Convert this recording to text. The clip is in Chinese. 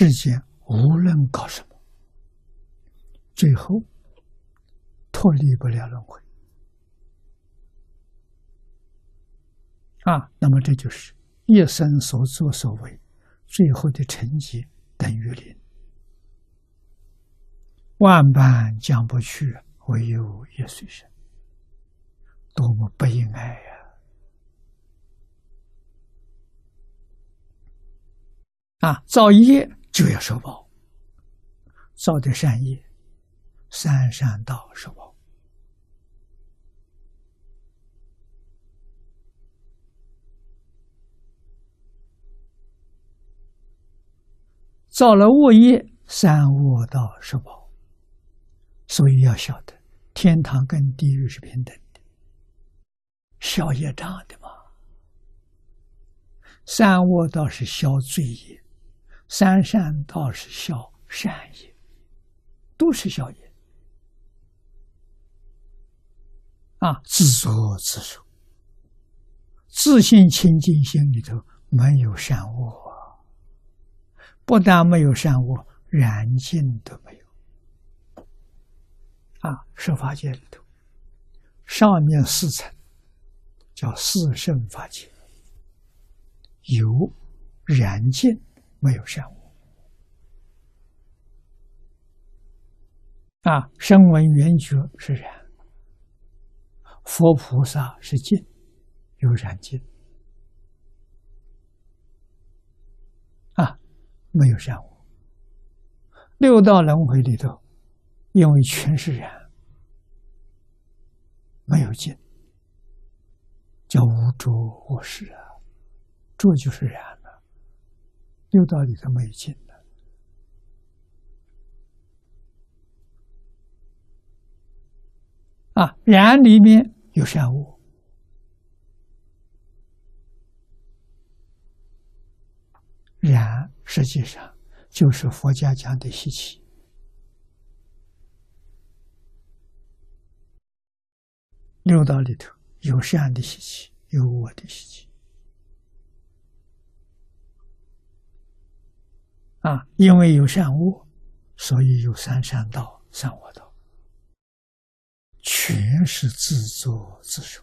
世间无论搞什么，最后脱离不了轮回啊！那么这就是一生所作所为，最后的成绩等于零。万般将不去，唯有业随身，多么不应爱呀！啊，造业就要受报，造的善业，三善道受报；造了恶业，三恶道受报。所以要晓得，天堂跟地狱是平等的，消业障的嘛。三恶道是消罪业。三善道是消善业，都是消业啊！自作自受，自信清净心里头没有善恶，不但没有善恶，染净都没有啊！十法界里头，上面四层叫四圣法界，有染净。没有善恶啊！声闻缘觉是染，佛菩萨是净，有染净啊，没有善恶。六道轮回里头，因为全是染，没有净，叫无着无事啊，着就是染。六道里头没有净的啊，染里面有善恶，染实际上就是佛家讲的习气。六道里头有善的习气，有恶的习气。啊，因为有善恶，所以有三善道、三恶道，全是自作自受。